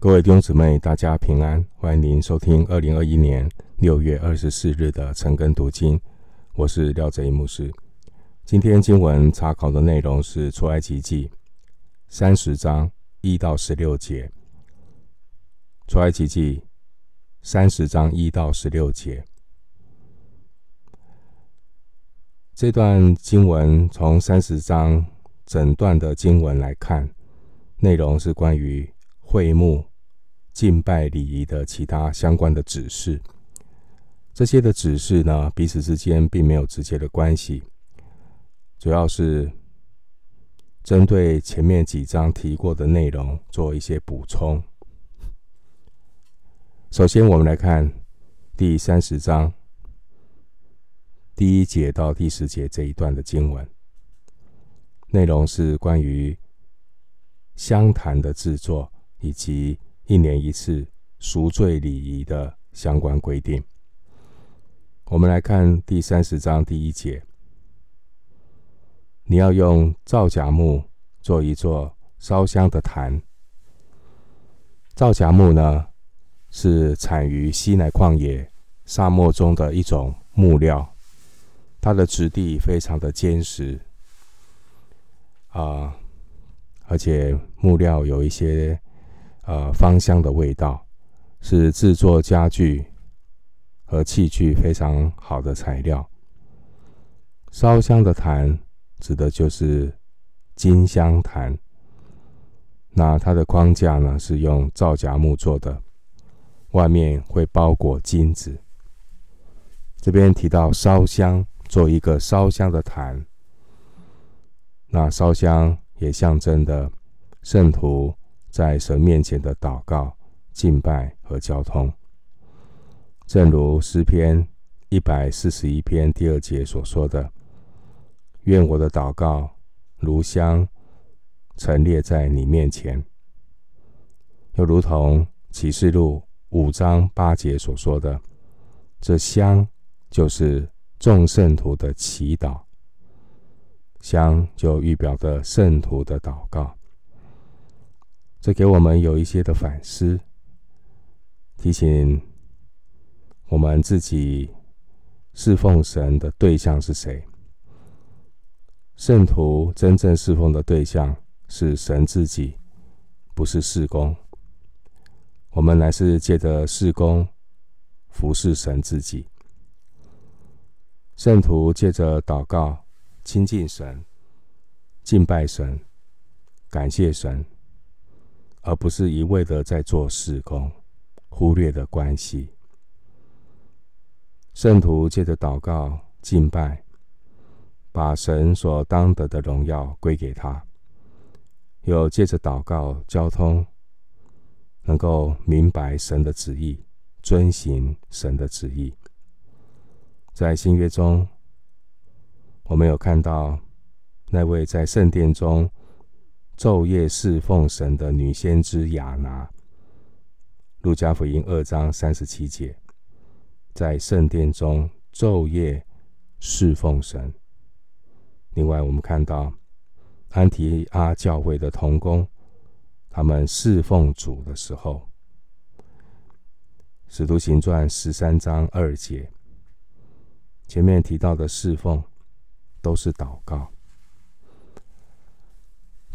各位弟兄姊妹，大家平安，欢迎您收听二零二一年六月二十四日的晨更读经。我是廖哲一牧师。今天经文查考的内容是出埃及记三十章一到十六节。出埃及记三十章一到十六节，这段经文从三十章整段的经文来看，内容是关于会幕。敬拜礼仪的其他相关的指示，这些的指示呢，彼此之间并没有直接的关系，主要是针对前面几章提过的内容做一些补充。首先，我们来看第三十章第一节到第十节这一段的经文，内容是关于香坛的制作以及。一年一次赎罪礼仪的相关规定。我们来看第三十章第一节：你要用皂荚木做一座烧香的坛。皂荚木呢，是产于西乃旷野沙漠中的一种木料，它的质地非常的坚实啊，而且木料有一些。呃，芳香的味道是制作家具和器具非常好的材料。烧香的坛指的就是金香坛，那它的框架呢是用皂荚木做的，外面会包裹金子。这边提到烧香，做一个烧香的坛，那烧香也象征的圣徒。在神面前的祷告、敬拜和交通，正如诗篇一百四十一篇第二节所说的：“愿我的祷告如香陈列在你面前。”又如同启示录五章八节所说的：“这香就是众圣徒的祈祷，香就预表着圣徒的祷告。”这给我们有一些的反思，提醒我们自己侍奉神的对象是谁。圣徒真正侍奉的对象是神自己，不是事工。我们乃是借着事工服侍神自己。圣徒借着祷告亲近神、敬拜神、感谢神。而不是一味的在做事工，忽略的关系。圣徒借着祷告敬拜，把神所当得的荣耀归给他；又借着祷告交通，能够明白神的旨意，遵行神的旨意。在新约中，我们有看到那位在圣殿中。昼夜侍奉神的女先知雅拿，路加福音二章三十七节，在圣殿中昼夜侍奉神。另外，我们看到安提阿教会的童工，他们侍奉主的时候，使徒行传十三章二节，前面提到的侍奉都是祷告。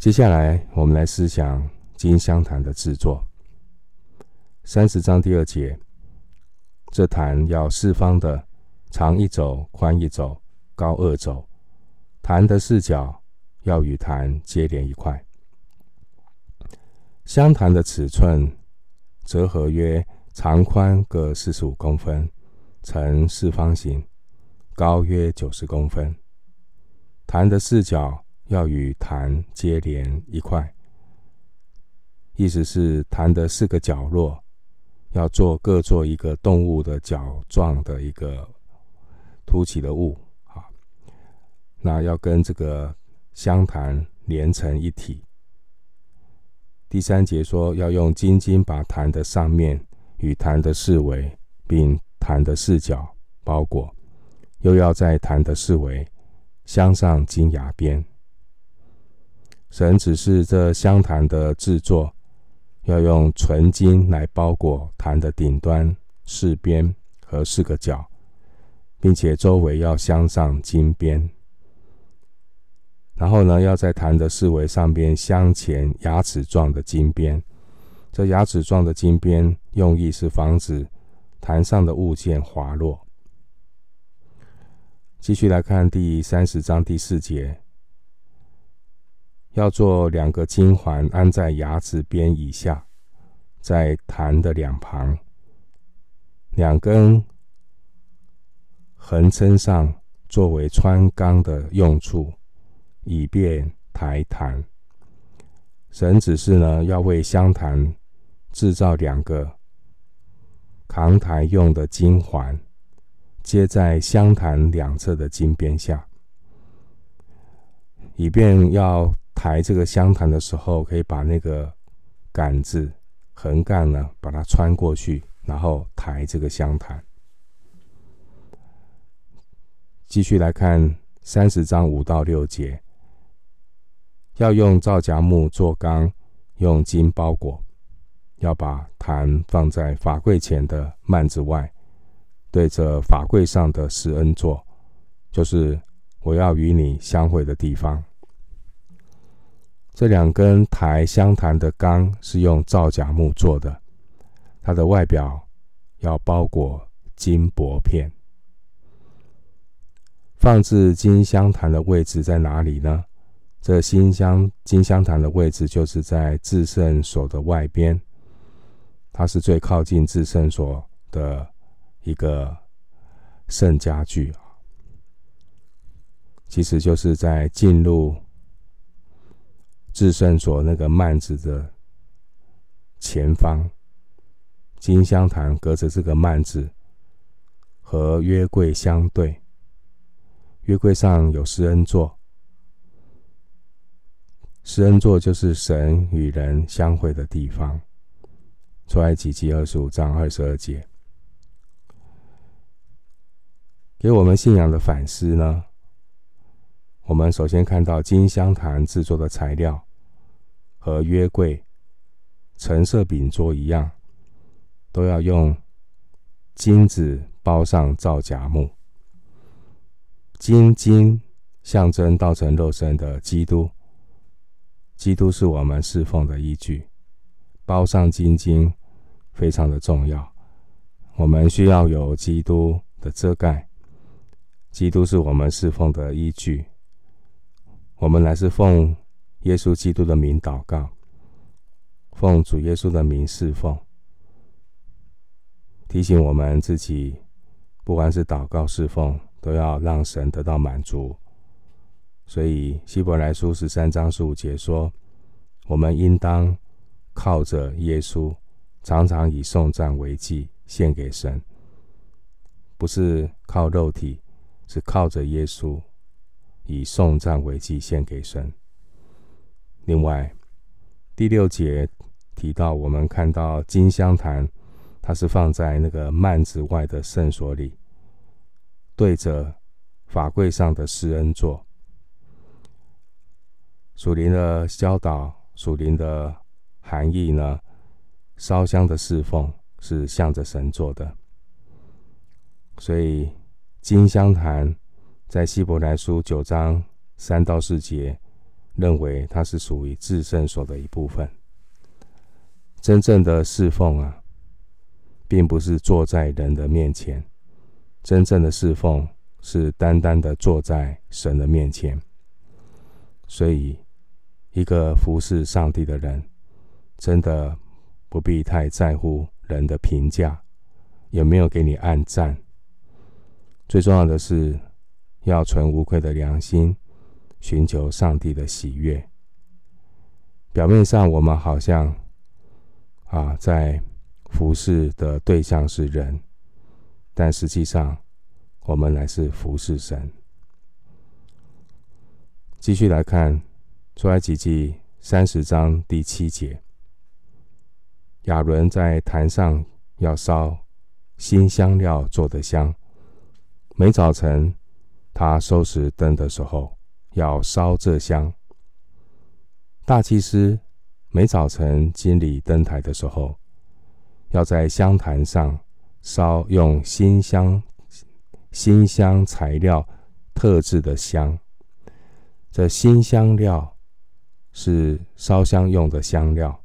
接下来，我们来思想金香坛的制作。三十章第二节，这坛要四方的，长一肘，宽一肘，高二肘。坛的四角要与坛接连一块。香坛的尺寸，折合约长宽各四十五公分，呈四方形，高约九十公分。坛的四角。要与坛接连一块，意思是坛的四个角落要做各做一个动物的角状的一个凸起的物啊，那要跟这个香坛连成一体。第三节说要用金筋把坛的上面与坛的四围，并坛的四角包裹，又要在坛的四围镶上金牙边。神指示这香坛的制作，要用纯金来包裹坛的顶端、四边和四个角，并且周围要镶上金边。然后呢，要在坛的四围上边镶嵌牙齿状的金边。这牙齿状的金边用意是防止坛上的物件滑落。继续来看第三十章第四节，要做两个金环，安在牙齿边以下，在坛的两旁，两根横撑上，作为穿钢的用处。以便抬坛，神指示呢，要为香坛制造两个扛台用的金环，接在香坛两侧的金边下，以便要抬这个香坛的时候，可以把那个杆子横杆呢，把它穿过去，然后抬这个香坛。继续来看三十章五到六节。要用皂荚木做缸，用金包裹。要把坛放在法柜前的幔子外，对着法柜上的施恩座，就是我要与你相会的地方。这两根台香坛的缸是用皂荚木做的，它的外表要包裹金箔片。放置金香坛的位置在哪里呢？这金香金香坛的位置就是在至圣所的外边，它是最靠近至圣所的一个圣家具啊。其实就是在进入至圣所那个幔子的前方，金香坛隔着这个幔子和约柜相对，约柜上有施恩座。施恩座就是神与人相会的地方。出埃及记二十五章二十二节，给我们信仰的反思呢？我们首先看到金香坛制作的材料和约柜橙色饼桌一样，都要用金子包上皂荚木。金金象征道成肉身的基督。基督是我们侍奉的依据，包上金金非常的重要。我们需要有基督的遮盖，基督是我们侍奉的依据。我们乃是奉耶稣基督的名祷告，奉主耶稣的名侍奉，提醒我们自己，不管是祷告侍奉，都要让神得到满足。所以，希伯来书十三章十五节说：“我们应当靠着耶稣，常常以颂赞为祭献给神，不是靠肉体，是靠着耶稣以送赞为祭献给神。”另外，第六节提到，我们看到金香坛，它是放在那个幔子外的圣所里，对着法柜上的施恩座。属灵的教导，属灵的含义呢？烧香的侍奉是向着神做的，所以金香坛在希伯来书九章三到四节认为它是属于至圣所的一部分。真正的侍奉啊，并不是坐在人的面前，真正的侍奉是单单的坐在神的面前。所以，一个服侍上帝的人，真的不必太在乎人的评价，有没有给你按赞。最重要的是，要存无愧的良心，寻求上帝的喜悦。表面上我们好像啊，在服侍的对象是人，但实际上我们乃是服侍神。继续来看。出埃及记三十章第七节，亚伦在坛上要烧新香料做的香。每早晨他收拾灯的时候，要烧这香。大祭司每早晨经理登台的时候，要在香坛上烧用新香、新香材料特制的香。这新香料是烧香用的香料，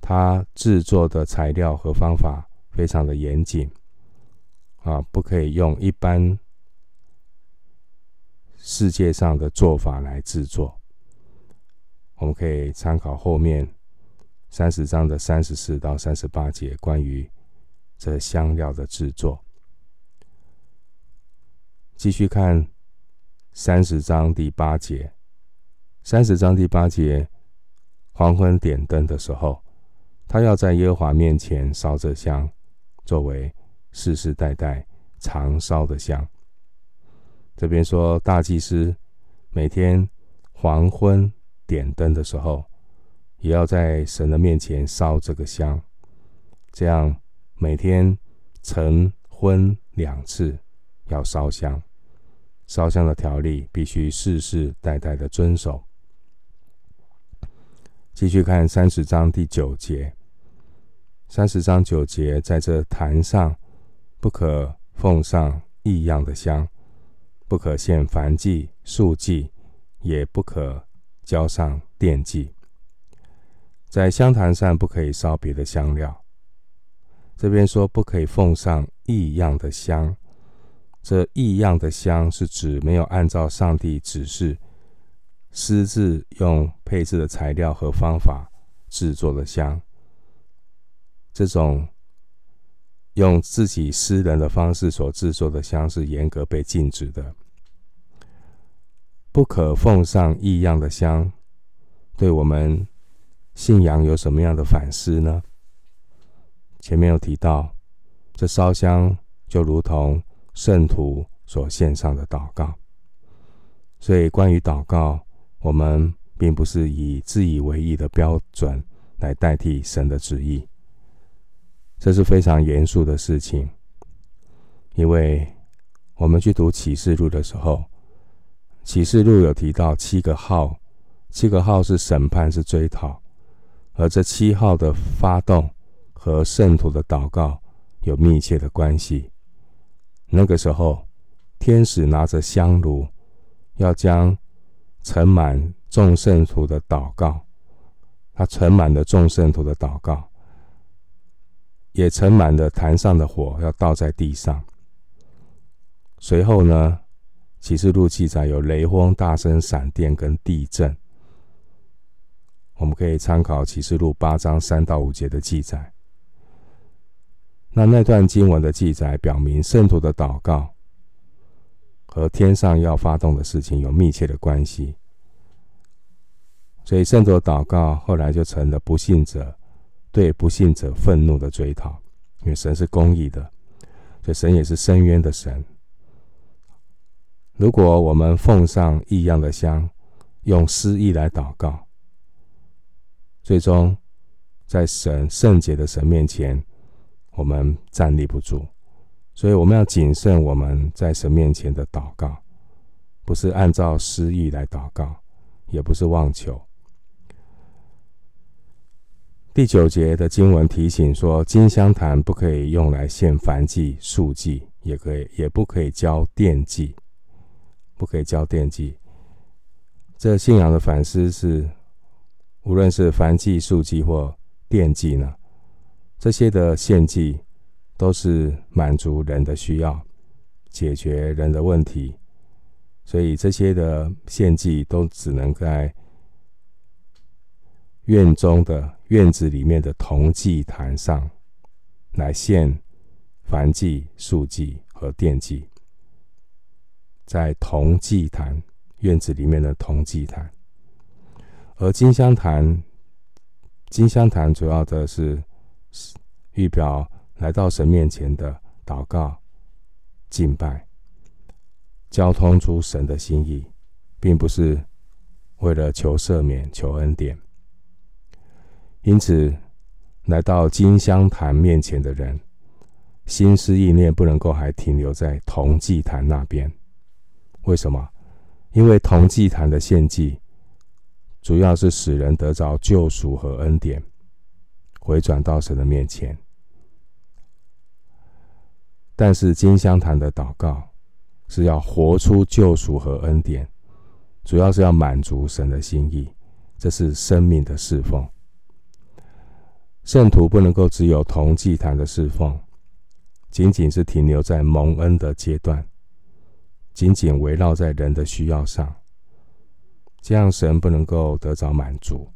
它制作的材料和方法非常的严谨啊，不可以用一般世界上的做法来制作。我们可以参考后面三十章的三十四到三十八节，关于这香料的制作。继续看。三十章第八节，三十章第八节，黄昏点灯的时候，他要在耶和华面前烧这香，作为世世代代常烧的香。这边说大祭司每天黄昏点灯的时候，也要在神的面前烧这个香，这样每天晨昏两次要烧香。烧香的条例必须世世代代的遵守。继续看三十章第九节，三十章九节，在这坛上不可奉上异样的香，不可献燔祭、素祭，也不可浇上奠祭。在香坛上不可以烧别的香料。这边说不可以奉上异样的香。这异样的香是指没有按照上帝指示私自用配制的材料和方法制作的香。这种用自己私人的方式所制作的香是严格被禁止的。不可奉上异样的香，对我们信仰有什么样的反思呢？前面有提到，这烧香就如同。圣徒所献上的祷告，所以关于祷告，我们并不是以自以为意的标准来代替神的旨意，这是非常严肃的事情。因为我们去读启示录的时候，启示录有提到七个号，七个号是审判，是追讨，而这七号的发动和圣徒的祷告有密切的关系。那个时候，天使拿着香炉，要将盛满众圣徒的祷告，他盛满了众圣徒的祷告，也盛满了坛上的火，要倒在地上。随后呢，启示录记载有雷轰、大声、闪电跟地震。我们可以参考启示录八章三到五节的记载。那那段经文的记载表明，圣徒的祷告和天上要发动的事情有密切的关系，所以圣徒的祷告后来就成了不信者对不信者愤怒的追讨，因为神是公义的，所以神也是伸冤的神。如果我们奉上异样的香，用私意来祷告，最终在神圣洁的神面前，我们站立不住，所以我们要谨慎我们在神面前的祷告，不是按照私意来祷告，也不是妄求。第九节的经文提醒说，金香坛不可以用来献燔祭、素祭，也可以，也不可以交奠祭，不可以交奠祭。这信仰的反思是，无论是燔祭、素祭或奠祭呢？这些的献祭都是满足人的需要，解决人的问题，所以这些的献祭都只能在院中的院子里面的铜祭坛上来献燔祭、素祭和奠祭，在铜祭坛院子里面的铜祭坛，而金香坛，金香坛主要的是。预表来到神面前的祷告、敬拜，交通出神的心意，并不是为了求赦免、求恩典。因此，来到金香坛面前的人，心思意念不能够还停留在铜祭坛那边。为什么？因为同祭坛的献祭主要是使人得着救赎和恩典，回转到神的面前。但是金香坛的祷告是要活出救赎和恩典，主要是要满足神的心意，这是生命的侍奉。圣徒不能够只有同祭坛的侍奉，仅仅是停留在蒙恩的阶段，仅仅围绕在人的需要上，这样神不能够得着满足。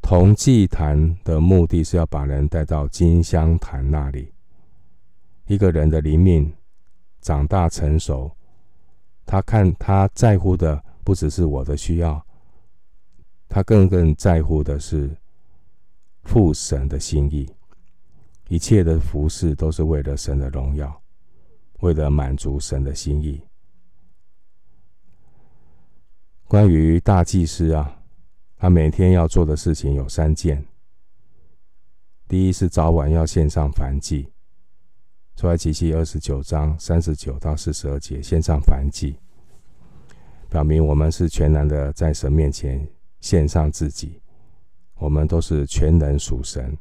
同祭坛的目的是要把人带到金香坛那里。一个人的灵命长大成熟，他看他在乎的不只是我的需要，他更更在乎的是父神的心意。一切的服事都是为了神的荣耀，为了满足神的心意。关于大祭司啊，他每天要做的事情有三件：第一是早晚要献上燔祭。出埃及记二十九章三十九到四十二节，献上燔祭，表明我们是全然的在神面前献上自己，我们都是全能属神。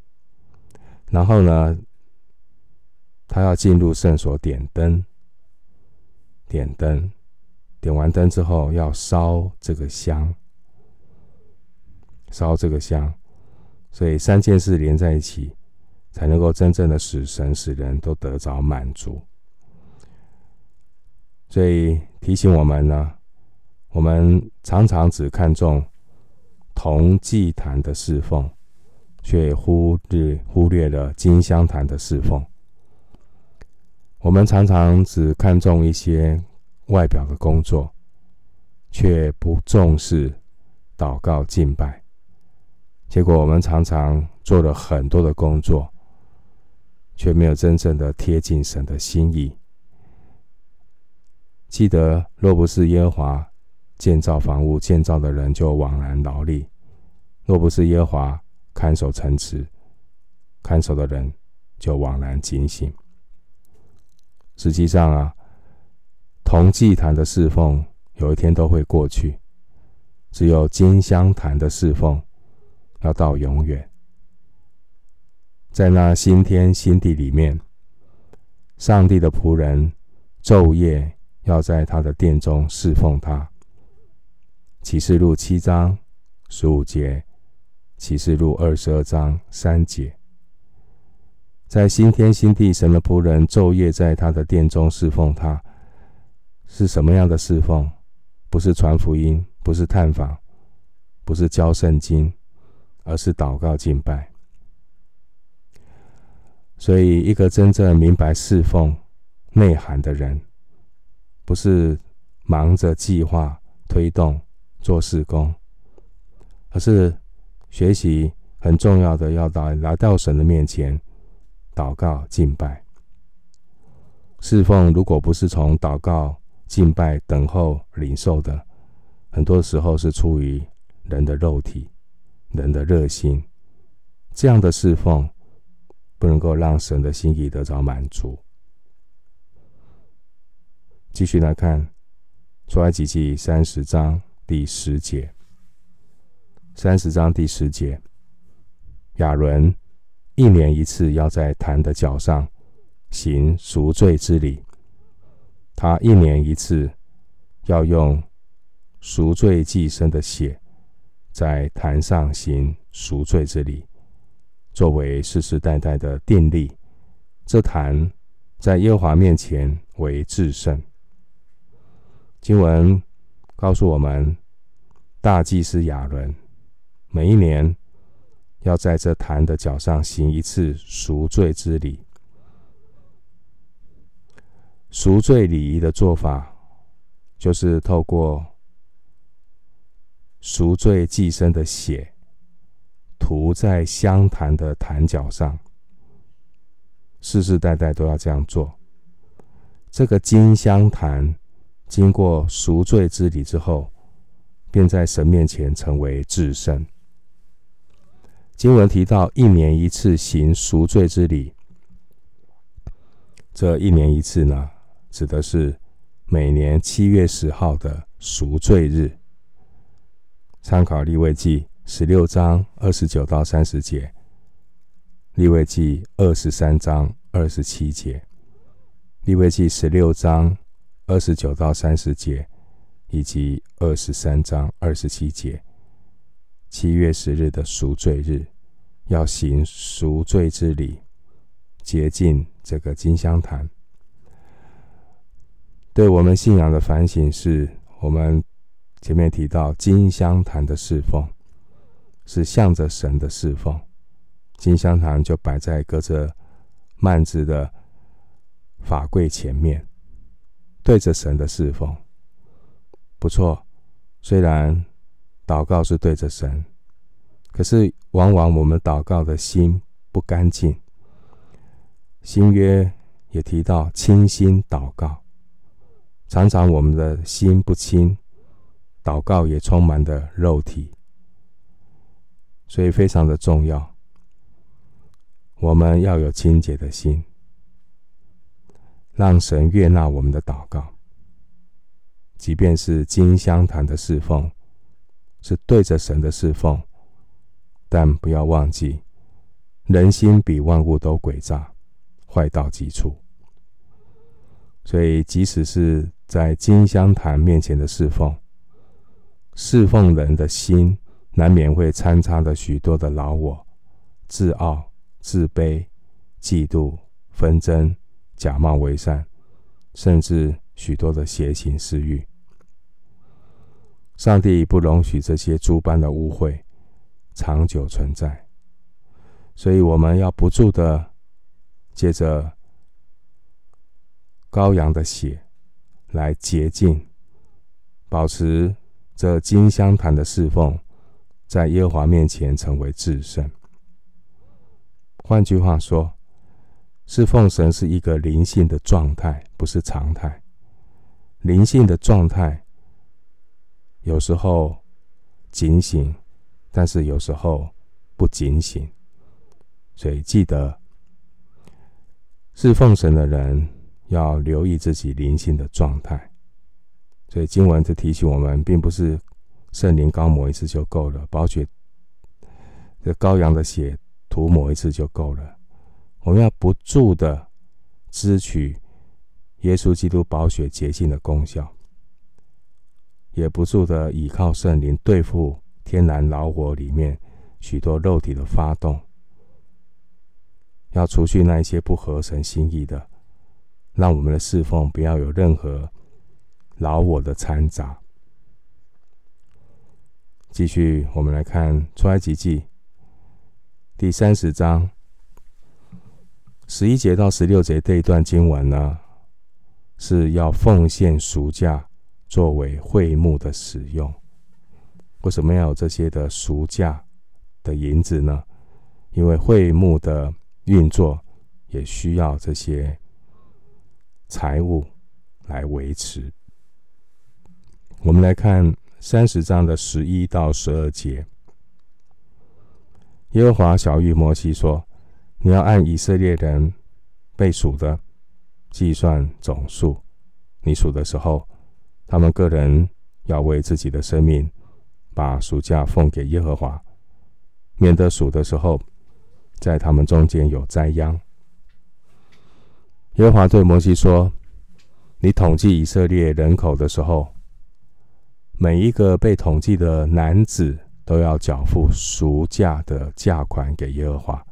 然后呢，他要进入圣所点灯，点灯，点完灯之后要烧这个香，烧这个香，所以三件事连在一起。才能够真正的使神使人都得着满足，所以提醒我们呢，我们常常只看重铜祭坛的侍奉，却忽略忽略了金香坛的侍奉。我们常常只看重一些外表的工作，却不重视祷告敬拜，结果我们常常做了很多的工作。却没有真正的贴近神的心意。记得，若不是耶和华建造房屋，建造的人就枉然劳力；若不是耶和华看守城池，看守的人就枉然警醒。实际上啊，铜祭坛的侍奉有一天都会过去，只有金香坛的侍奉要到永远。在那新天新地里面，上帝的仆人昼夜要在他的殿中侍奉他。启示录七章十五节，启示录二十二章三节，在新天新地，神的仆人昼夜在他的殿中侍奉他，是什么样的侍奉？不是传福音，不是探访，不是教圣经，而是祷告敬拜。所以，一个真正明白侍奉内涵的人，不是忙着计划、推动、做事工，而是学习很重要的，要到来到神的面前祷告敬拜。侍奉如果不是从祷告、敬拜、等候、领受的，很多时候是出于人的肉体、人的热心，这样的侍奉。不能够让神的心意得着满足。继续来看，出埃及记三十章第十节。三十章第十节，亚伦一年一次要在坛的脚上行赎罪之礼。他一年一次要用赎罪祭牲的血在坛上行赎罪之礼。作为世世代代的定例，这坛在耶和华面前为至圣。经文告诉我们，大祭司亚伦每一年要在这坛的脚上行一次赎罪之礼。赎罪礼仪的做法，就是透过赎罪祭牲的血。涂在香坛的坛角上，世世代代都要这样做。这个金香坛经过赎罪之礼之后，便在神面前成为至圣。经文提到一年一次行赎罪之礼，这一年一次呢，指的是每年七月十号的赎罪日。参考利未记十六章二十九到三十节，利未记二十三章二十七节，利未记十六章二十九到三十节，以及二十三章二十七节。七月十日的赎罪日，要行赎罪之礼，洁净这个金香坛。对我们信仰的反省是，我们。前面提到金香坛的侍奉，是向着神的侍奉，金香坛就摆在隔着幔子的法柜前面，对着神的侍奉，不错。虽然祷告是对着神，可是往往我们祷告的心不干净。新约也提到清心祷告，常常我们的心不清。祷告也充满的肉体，所以非常的重要。我们要有清洁的心，让神悦纳我们的祷告。即便是金香坛的侍奉，是对着神的侍奉，但不要忘记，人心比万物都诡诈，坏到极处。所以，即使是在金香坛面前的侍奉，侍奉人的心，难免会掺杂着许多的老我、自傲、自卑、嫉妒、纷争、假冒为善，甚至许多的邪情私欲。上帝不容许这些诸般的污秽长久存在，所以我们要不住的借着羔羊的血来洁净，保持。这金香坛的侍奉，在耶和华面前成为至圣。换句话说，侍奉神是一个灵性的状态，不是常态。灵性的状态有时候警醒，但是有时候不警醒。所以记得，侍奉神的人要留意自己灵性的状态。所以经文就提醒我们，并不是圣灵膏抹一次就够了，宝血这羔羊的血涂抹一次就够了。我们要不住的支取耶稣基督宝血洁净的功效，也不住的倚靠圣灵对付天然老我里面许多肉体的发动，要除去那一些不合神心意的，让我们的侍奉不要有任何。老我的掺杂。继续，我们来看出埃及记第三十章十一节到十六节这一段经文呢，是要奉献赎价作为会幕的使用。为什么要有这些的赎价的银子呢？因为会幕的运作也需要这些财物来维持。我们来看三十章的十一到十二节。耶和华晓諭摩西说：“你要按以色列人被数的计算总数。你数的时候，他们个人要为自己的生命把赎价奉给耶和华，免得数的时候在他们中间有灾殃。”耶和华对摩西说：“你统计以色列人口的时候。”每一个被统计的男子都要缴付赎价的价款给耶和华，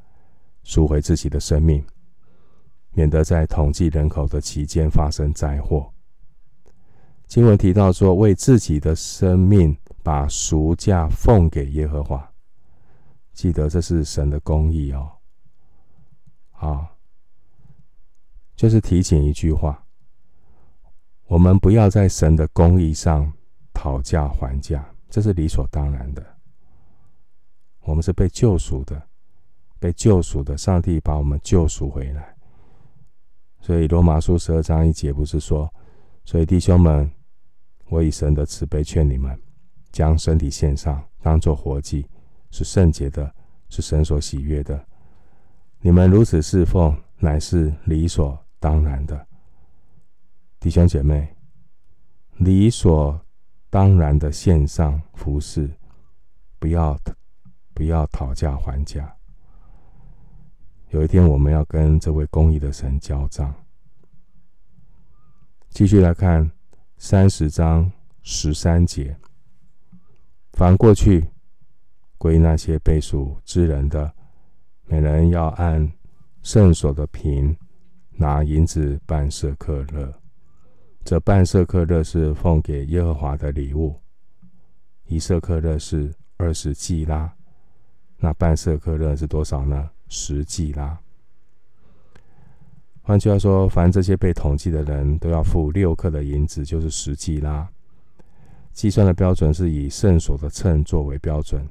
赎回自己的生命，免得在统计人口的期间发生灾祸。经文提到说，为自己的生命把赎价奉给耶和华，记得这是神的公义哦。啊，就是提醒一句话：我们不要在神的公义上。讨价还价，这是理所当然的。我们是被救赎的，被救赎的，上帝把我们救赎回来。所以罗马书十二章一节不是说：“所以弟兄们，我以神的慈悲劝你们，将身体献上，当作活祭，是圣洁的，是神所喜悦的。你们如此侍奉，乃是理所当然的。”弟兄姐妹，理所。当然的献上服饰，不要不要讨价还价。有一天，我们要跟这位公义的神交账。继续来看三十章十三节，凡过去归那些被赎之人的，每人要按圣所的坪拿银子半舍客勒。这半舍客勒是奉给耶和华的礼物，一舍客勒是二十基拉，那半舍客勒是多少呢？十基拉。换句话说，凡这些被统计的人都要付六克的银子，就是十基拉。计算的标准是以圣所的秤作为标准，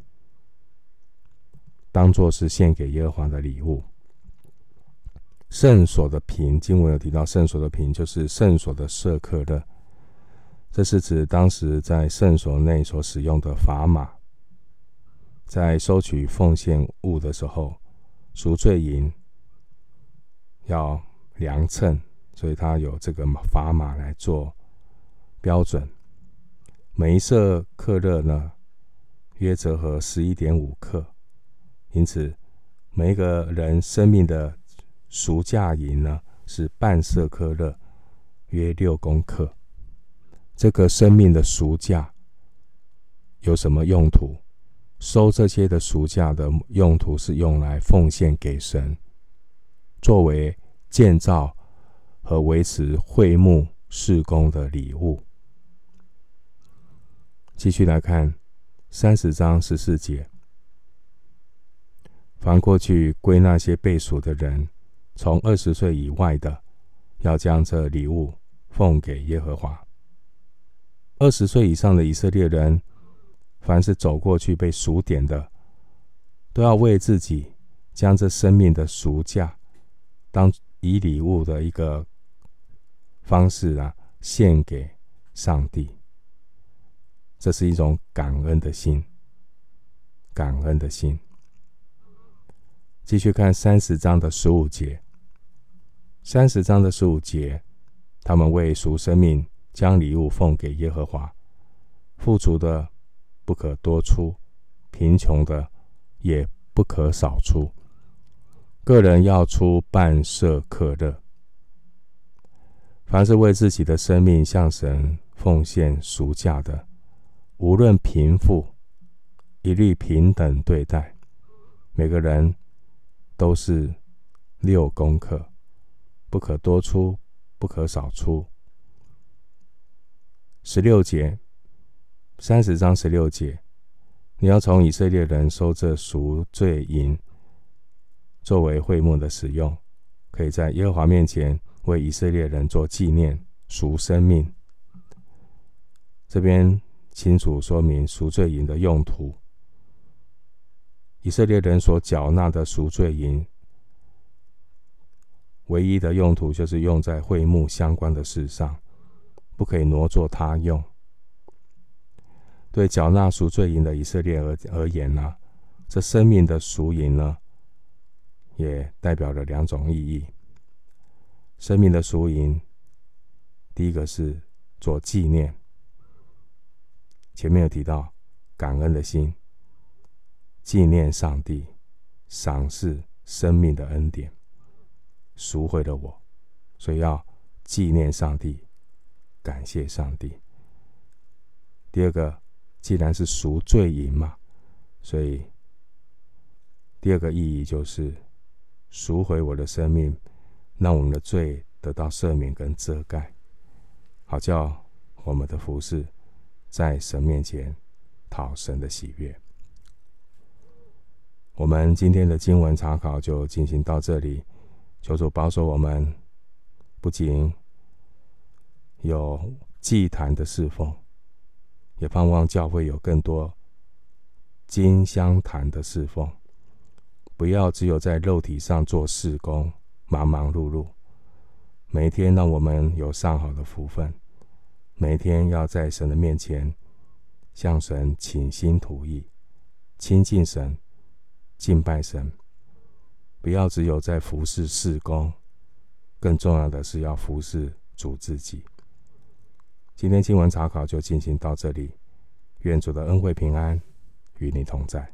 当做是献给耶和华的礼物。圣所的瓶，经文有提到，圣所的瓶就是圣所的舍客勒，这是指当时在圣所内所使用的砝码。在收取奉献物的时候，赎罪银要。量秤，所以它有这个砝码来做标准。每一色克勒呢，约折合十一点五克，因此每一个人生命的赎价银呢是半色克勒，约六公克。这个生命的赎价有什么用途？收这些的赎价的用途是用来奉献给神，作为。建造和维持会幕事工的礼物。继续来看三十章十四节：凡过去归那些被赎的人，从二十岁以外的，要将这礼物奉给耶和华。二十岁以上的以色列人，凡是走过去被赎点的，都要为自己将这生命的赎价当。以礼物的一个方式啊，献给上帝，这是一种感恩的心，感恩的心。继续看三十章的十五节，三十章的十五节，他们为赎生命，将礼物奉给耶和华，富足的不可多出，贫穷的也不可少出。个人要出半舍客勒。凡是为自己的生命向神奉献赎价的，无论贫富，一律平等对待。每个人都是六功课，不可多出，不可少出。十六节，三十章十六节，你要从以色列人收这赎罪银。作为会幕的使用，可以在耶和华面前为以色列人做纪念赎生命。这边清楚说明赎罪银的用途。以色列人所缴纳的赎罪银，唯一的用途就是用在会幕相关的事上，不可以挪作他用。对缴纳赎罪银的以色列而而言呢，这生命的赎银呢，也代表了两种意义。生命的赎银，第一个是做纪念。前面有提到感恩的心，纪念上帝赏赐生命的恩典，赎回了我，所以要纪念上帝，感谢上帝。第二个，既然是赎罪银嘛，所以第二个意义就是。赎回我的生命，让我们的罪得到赦免跟遮盖，好叫我们的服事在神面前讨神的喜悦。我们今天的经文查考就进行到这里，求主保守我们，不仅有祭坛的侍奉，也盼望教会有更多金香坛的侍奉。不要只有在肉体上做事工，忙忙碌碌。每天让我们有上好的福分，每天要在神的面前向神倾心吐意，亲近神，敬拜神。不要只有在服侍事工，更重要的是要服侍主自己。今天经文查考就进行到这里，愿主的恩惠平安与你同在。